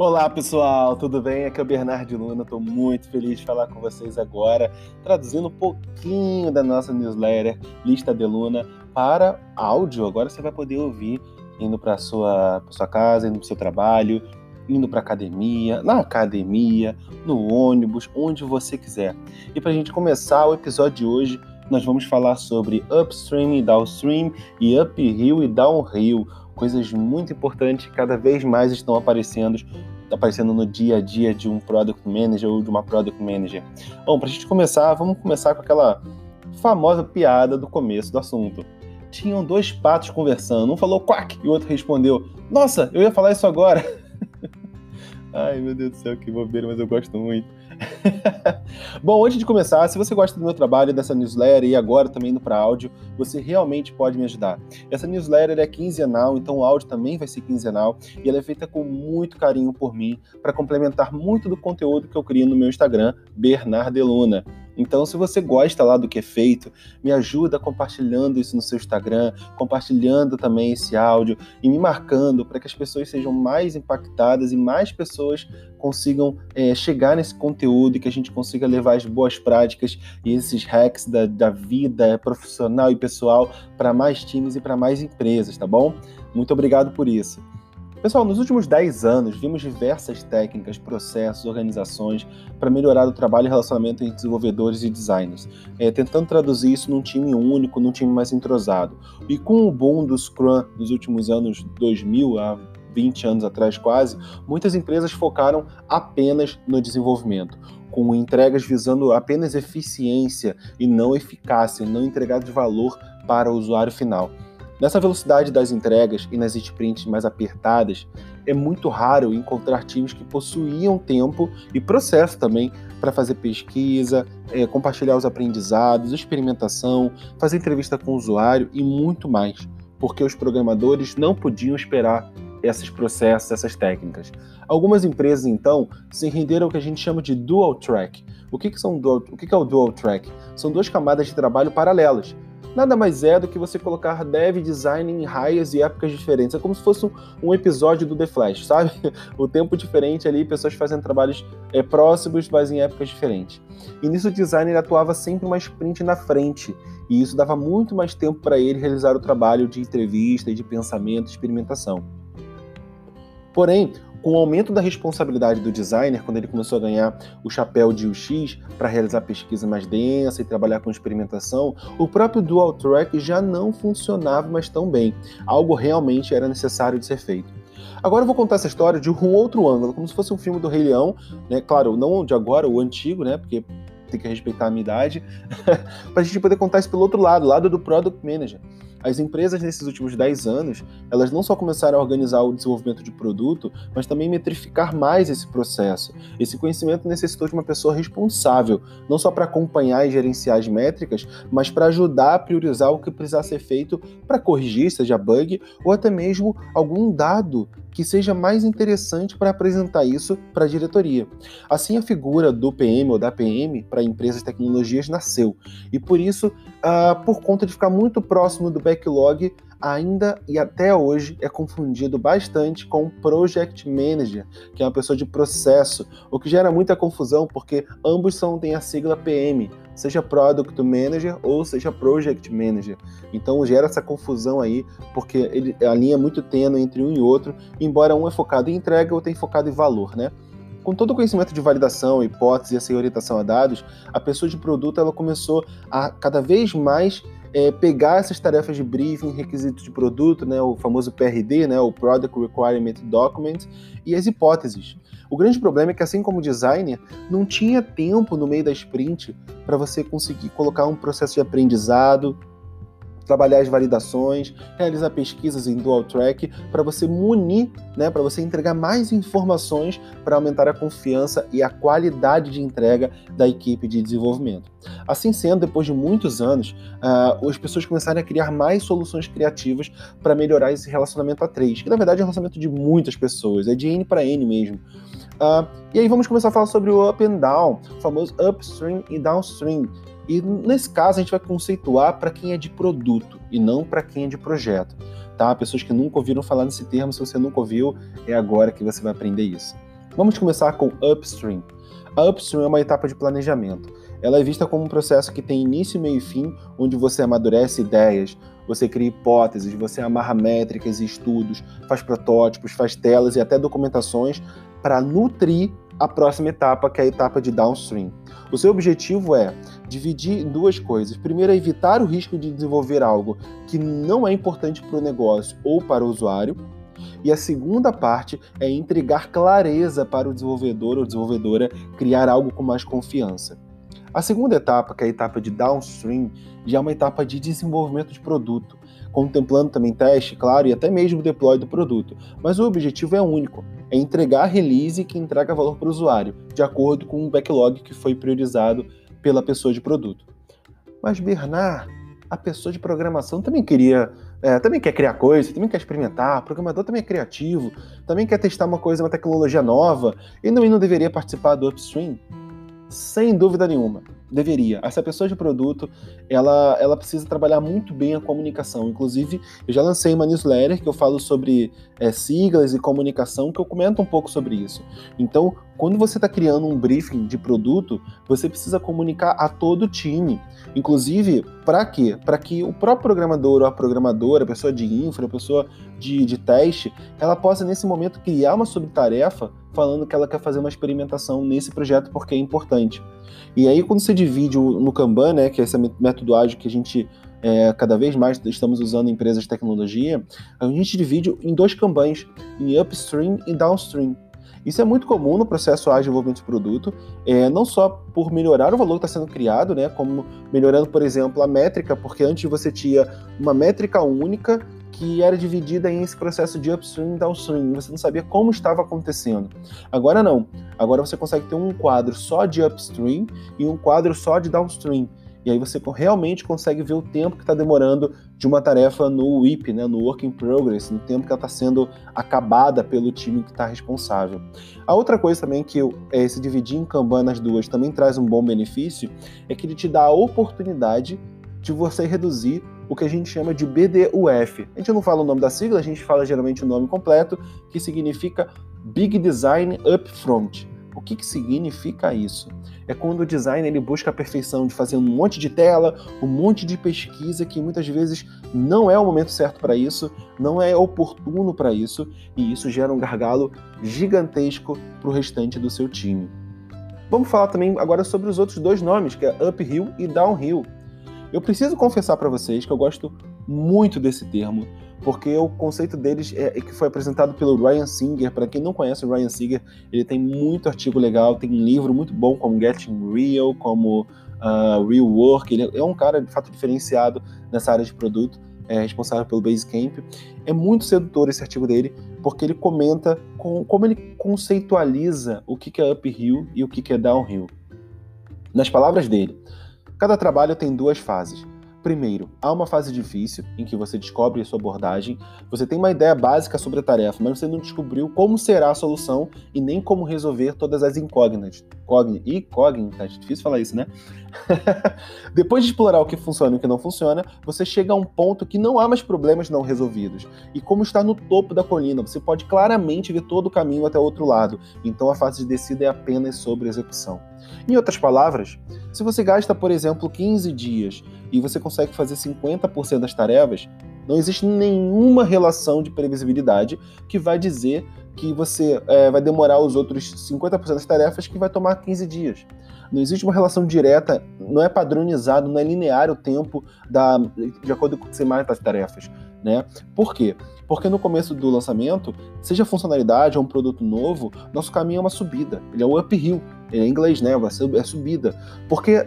Olá pessoal, tudo bem? Aqui é o Bernardo Luna, estou muito feliz de falar com vocês agora, traduzindo um pouquinho da nossa newsletter Lista de Luna para áudio. Agora você vai poder ouvir indo para sua, sua casa, indo para seu trabalho, indo para academia, na academia, no ônibus, onde você quiser. E para a gente começar o episódio de hoje, nós vamos falar sobre upstream e downstream e uphill e downhill coisas muito importantes que cada vez mais estão aparecendo, aparecendo no dia a dia de um product manager ou de uma product manager. Bom, para a gente começar, vamos começar com aquela famosa piada do começo do assunto. Tinham dois patos conversando, um falou quack e o outro respondeu: Nossa, eu ia falar isso agora. Ai, meu Deus do céu, que bobeira, mas eu gosto muito. Bom, antes de começar, se você gosta do meu trabalho, dessa newsletter e agora também indo para áudio, você realmente pode me ajudar. Essa newsletter é quinzenal, então o áudio também vai ser quinzenal e ela é feita com muito carinho por mim para complementar muito do conteúdo que eu crio no meu Instagram, Bernardeluna. Então, se você gosta lá do que é feito, me ajuda compartilhando isso no seu Instagram, compartilhando também esse áudio e me marcando para que as pessoas sejam mais impactadas e mais pessoas consigam é, chegar nesse conteúdo e que a gente consiga levar as boas práticas e esses hacks da, da vida profissional e pessoal para mais times e para mais empresas, tá bom? Muito obrigado por isso. Pessoal, nos últimos 10 anos, vimos diversas técnicas, processos, organizações para melhorar o trabalho e relacionamento entre desenvolvedores e designers, é, tentando traduzir isso num time único, num time mais entrosado. E com o boom do Scrum nos últimos anos 2000, há 20 anos atrás quase, muitas empresas focaram apenas no desenvolvimento com entregas visando apenas eficiência e não eficácia, não entregar de valor para o usuário final. Nessa velocidade das entregas e nas sprints mais apertadas, é muito raro encontrar times que possuíam tempo e processo também para fazer pesquisa, é, compartilhar os aprendizados, experimentação, fazer entrevista com o usuário e muito mais, porque os programadores não podiam esperar esses processos, essas técnicas. Algumas empresas, então, se renderam ao que a gente chama de dual track. O que, que, são dual, o que, que é o dual track? São duas camadas de trabalho paralelas nada mais é do que você colocar dev design em raias e épocas diferentes. É como se fosse um, episódio do The Flash, sabe? O tempo diferente ali, pessoas fazendo trabalhos é, próximos, mas em épocas diferentes. E nisso o designer atuava sempre uma sprint na frente, e isso dava muito mais tempo para ele realizar o trabalho de entrevista de pensamento e experimentação. Porém, com o aumento da responsabilidade do designer, quando ele começou a ganhar o chapéu de UX para realizar pesquisa mais densa e trabalhar com experimentação, o próprio dual track já não funcionava mais tão bem. Algo realmente era necessário de ser feito. Agora eu vou contar essa história de um outro ângulo, como se fosse um filme do Rei Leão, né? Claro, não de agora, o antigo, né? Porque tem que respeitar a minha idade, para a gente poder contar isso pelo outro lado, lado do Product Manager. As empresas nesses últimos 10 anos, elas não só começaram a organizar o desenvolvimento de produto, mas também metrificar mais esse processo. Esse conhecimento necessitou de uma pessoa responsável, não só para acompanhar e gerenciar as métricas, mas para ajudar a priorizar o que precisar ser feito para corrigir, seja bug, ou até mesmo algum dado que seja mais interessante para apresentar isso para a diretoria. Assim, a figura do PM ou da PM para empresas de tecnologias nasceu. E por isso, uh, por conta de ficar muito próximo do backlog, ainda e até hoje é confundido bastante com Project Manager, que é uma pessoa de processo, o que gera muita confusão porque ambos são têm a sigla PM, seja Product Manager ou seja Project Manager. Então gera essa confusão aí, porque ele, a linha é muito tênue entre um e outro, embora um é focado em entrega, outro é focado em valor, né? Com todo o conhecimento de validação, hipótese e essa orientação a dados, a pessoa de produto ela começou a cada vez mais é, pegar essas tarefas de briefing, requisitos de produto, né, o famoso PRD, né, o Product Requirement Document, e as hipóteses. O grande problema é que, assim como designer, não tinha tempo no meio da sprint para você conseguir colocar um processo de aprendizado, trabalhar as validações, realizar pesquisas em dual track para você munir, né, para você entregar mais informações para aumentar a confiança e a qualidade de entrega da equipe de desenvolvimento. Assim sendo, depois de muitos anos, uh, as pessoas começaram a criar mais soluções criativas para melhorar esse relacionamento a três, que na verdade é um relacionamento de muitas pessoas, é de N para N mesmo. Uh, e aí vamos começar a falar sobre o up and down, o famoso upstream e downstream, e nesse caso a gente vai conceituar para quem é de produto e não para quem é de projeto, tá? Pessoas que nunca ouviram falar nesse termo, se você nunca ouviu, é agora que você vai aprender isso. Vamos começar com upstream. A upstream é uma etapa de planejamento. Ela é vista como um processo que tem início, meio e fim, onde você amadurece ideias, você cria hipóteses, você amarra métricas e estudos, faz protótipos, faz telas e até documentações para nutrir a próxima etapa, que é a etapa de downstream. O seu objetivo é dividir duas coisas. Primeiro, é evitar o risco de desenvolver algo que não é importante para o negócio ou para o usuário. E a segunda parte é entregar clareza para o desenvolvedor ou desenvolvedora criar algo com mais confiança. A segunda etapa, que é a etapa de downstream, já é uma etapa de desenvolvimento de produto, contemplando também teste, claro, e até mesmo deploy do produto. Mas o objetivo é único, é entregar a release que entrega valor para o usuário, de acordo com o backlog que foi priorizado pela pessoa de produto. Mas Bernard, a pessoa de programação também queria, é, também quer criar coisa, também quer experimentar, o programador também é criativo, também quer testar uma coisa, uma tecnologia nova, e não, e não deveria participar do upstream? Sem dúvida nenhuma deveria. Essa pessoa de produto, ela, ela precisa trabalhar muito bem a comunicação. Inclusive, eu já lancei uma newsletter que eu falo sobre é, siglas e comunicação, que eu comento um pouco sobre isso. Então, quando você está criando um briefing de produto, você precisa comunicar a todo o time. Inclusive, para quê? Para que o próprio programador ou a programadora, a pessoa de infra, a pessoa de, de teste, ela possa, nesse momento, criar uma subtarefa falando que ela quer fazer uma experimentação nesse projeto porque é importante. E aí, quando você divide no Kanban, né, que é esse método ágil que a gente é, cada vez mais estamos usando em empresas de tecnologia, a gente divide em dois Kanbans, em upstream e downstream. Isso é muito comum no processo ágil de desenvolvimento de produto, é, não só por melhorar o valor que está sendo criado, né, como melhorando, por exemplo, a métrica, porque antes você tinha uma métrica única que era dividida em esse processo de upstream e downstream. Você não sabia como estava acontecendo. Agora não. Agora você consegue ter um quadro só de upstream e um quadro só de downstream. E aí você realmente consegue ver o tempo que está demorando de uma tarefa no WIP, né, no Work in Progress, no tempo que ela está sendo acabada pelo time que está responsável. A outra coisa também que é, se dividir em Kanban nas duas também traz um bom benefício, é que ele te dá a oportunidade de você reduzir o que a gente chama de BDUF. A gente não fala o nome da sigla, a gente fala geralmente o nome completo, que significa Big Design Upfront. O que, que significa isso? É quando o design ele busca a perfeição de fazer um monte de tela, um monte de pesquisa que muitas vezes não é o momento certo para isso, não é oportuno para isso, e isso gera um gargalo gigantesco para o restante do seu time. Vamos falar também agora sobre os outros dois nomes, que é Uphill e Downhill. Eu preciso confessar para vocês que eu gosto muito desse termo, porque o conceito deles é, é que foi apresentado pelo Ryan Singer. Para quem não conhece o Ryan Singer, ele tem muito artigo legal, tem um livro muito bom como Getting Real, como uh, Real Work. Ele é um cara de fato diferenciado nessa área de produto, é responsável pelo Basecamp. É muito sedutor esse artigo dele, porque ele comenta com, como ele conceitualiza o que é uphill e o que é downhill. Nas palavras dele, Cada trabalho tem duas fases. Primeiro, há uma fase difícil, em que você descobre a sua abordagem, você tem uma ideia básica sobre a tarefa, mas você não descobriu como será a solução e nem como resolver todas as incógnitas. Incógnitas, difícil falar isso, né? Depois de explorar o que funciona e o que não funciona, você chega a um ponto que não há mais problemas não resolvidos. E como está no topo da colina, você pode claramente ver todo o caminho até o outro lado. Então a fase de descida é apenas sobre execução. Em outras palavras, se você gasta, por exemplo, 15 dias e você consegue fazer 50% das tarefas, não existe nenhuma relação de previsibilidade que vai dizer que você é, vai demorar os outros 50% das tarefas que vai tomar 15 dias. Não existe uma relação direta, não é padronizado, não é linear o tempo da, de acordo com o que você marca as tarefas. Né? Por quê? Porque no começo do lançamento, seja funcionalidade ou um produto novo, nosso caminho é uma subida, ele é o uphill, é em inglês, né? É subida. Porque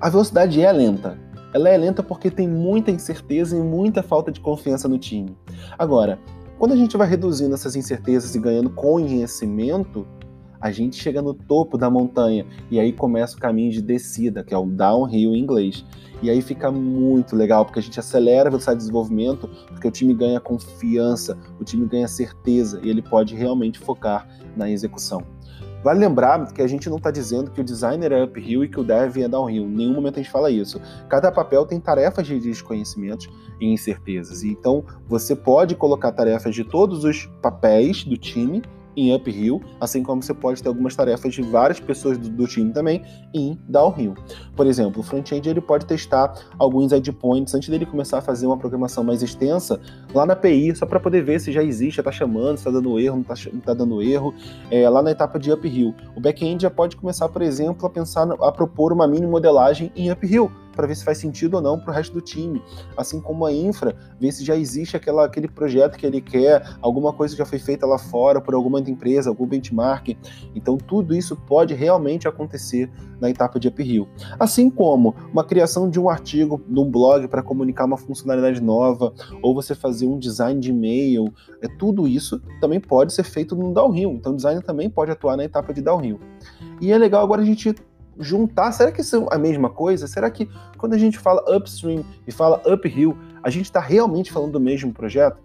a velocidade é lenta. Ela é lenta porque tem muita incerteza e muita falta de confiança no time. Agora, quando a gente vai reduzindo essas incertezas e ganhando conhecimento, a gente chega no topo da montanha e aí começa o caminho de descida, que é o downhill em inglês. E aí fica muito legal, porque a gente acelera a velocidade de desenvolvimento, porque o time ganha confiança, o time ganha certeza e ele pode realmente focar na execução. Vale lembrar que a gente não está dizendo que o designer é uphill e que o dev é downhill. Em nenhum momento a gente fala isso. Cada papel tem tarefas de desconhecimentos e incertezas. Então, você pode colocar tarefas de todos os papéis do time em uphill, assim como você pode ter algumas tarefas de várias pessoas do, do time também em downhill. Por exemplo, o front-end ele pode testar alguns endpoints antes dele começar a fazer uma programação mais extensa lá na API, só para poder ver se já existe, está chamando, se está dando erro, não está tá dando erro, é, lá na etapa de uphill. O back-end já pode começar, por exemplo, a pensar, a propor uma mini modelagem em uphill para ver se faz sentido ou não para o resto do time. Assim como a infra, ver se já existe aquela, aquele projeto que ele quer, alguma coisa já foi feita lá fora por alguma empresa, algum benchmark. Então, tudo isso pode realmente acontecer na etapa de uphill. Assim como uma criação de um artigo num blog para comunicar uma funcionalidade nova, ou você fazer um design de e-mail, é, tudo isso também pode ser feito no downhill. Então, o designer também pode atuar na etapa de downhill. E é legal agora a gente juntar. Será que são a mesma coisa? Será que quando a gente fala upstream e fala uphill, a gente está realmente falando do mesmo projeto?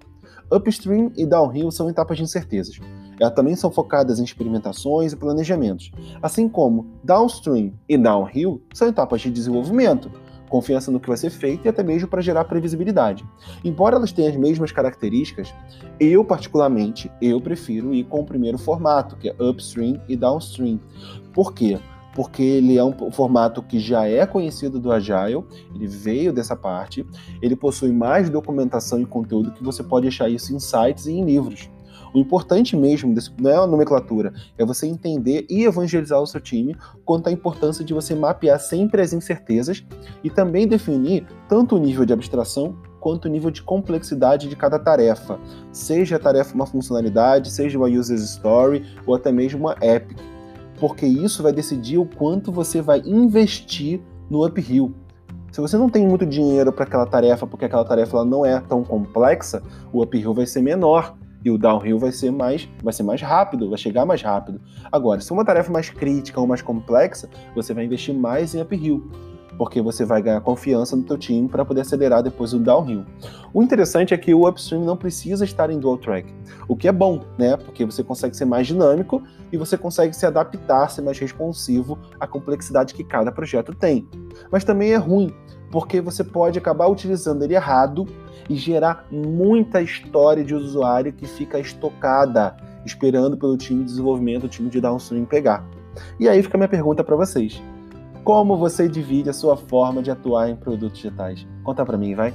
Upstream e downhill são etapas de incertezas. Elas também são focadas em experimentações e planejamentos, assim como downstream e downhill são etapas de desenvolvimento, confiança no que vai ser feito e até mesmo para gerar previsibilidade. Embora elas tenham as mesmas características, eu particularmente eu prefiro ir com o primeiro formato, que é upstream e downstream. Por quê? Porque ele é um formato que já é conhecido do Agile, ele veio dessa parte, ele possui mais documentação e conteúdo que você pode achar isso em sites e em livros. O importante mesmo desse, não é a nomenclatura, é você entender e evangelizar o seu time quanto à importância de você mapear sempre as incertezas e também definir tanto o nível de abstração quanto o nível de complexidade de cada tarefa, seja a tarefa uma funcionalidade, seja uma user story ou até mesmo uma epic porque isso vai decidir o quanto você vai investir no uphill. Se você não tem muito dinheiro para aquela tarefa, porque aquela tarefa ela não é tão complexa, o uphill vai ser menor e o downhill vai ser mais, vai ser mais rápido, vai chegar mais rápido. Agora, se é uma tarefa mais crítica ou mais complexa, você vai investir mais em uphill porque você vai ganhar confiança no teu time para poder acelerar depois o downhill. O interessante é que o upstream não precisa estar em dual track, o que é bom, né? Porque você consegue ser mais dinâmico e você consegue se adaptar, ser mais responsivo à complexidade que cada projeto tem. Mas também é ruim, porque você pode acabar utilizando ele errado e gerar muita história de usuário que fica estocada, esperando pelo time de desenvolvimento, o time de downstream pegar. E aí fica a minha pergunta para vocês. Como você divide a sua forma de atuar em produtos digitais? Conta para mim, vai.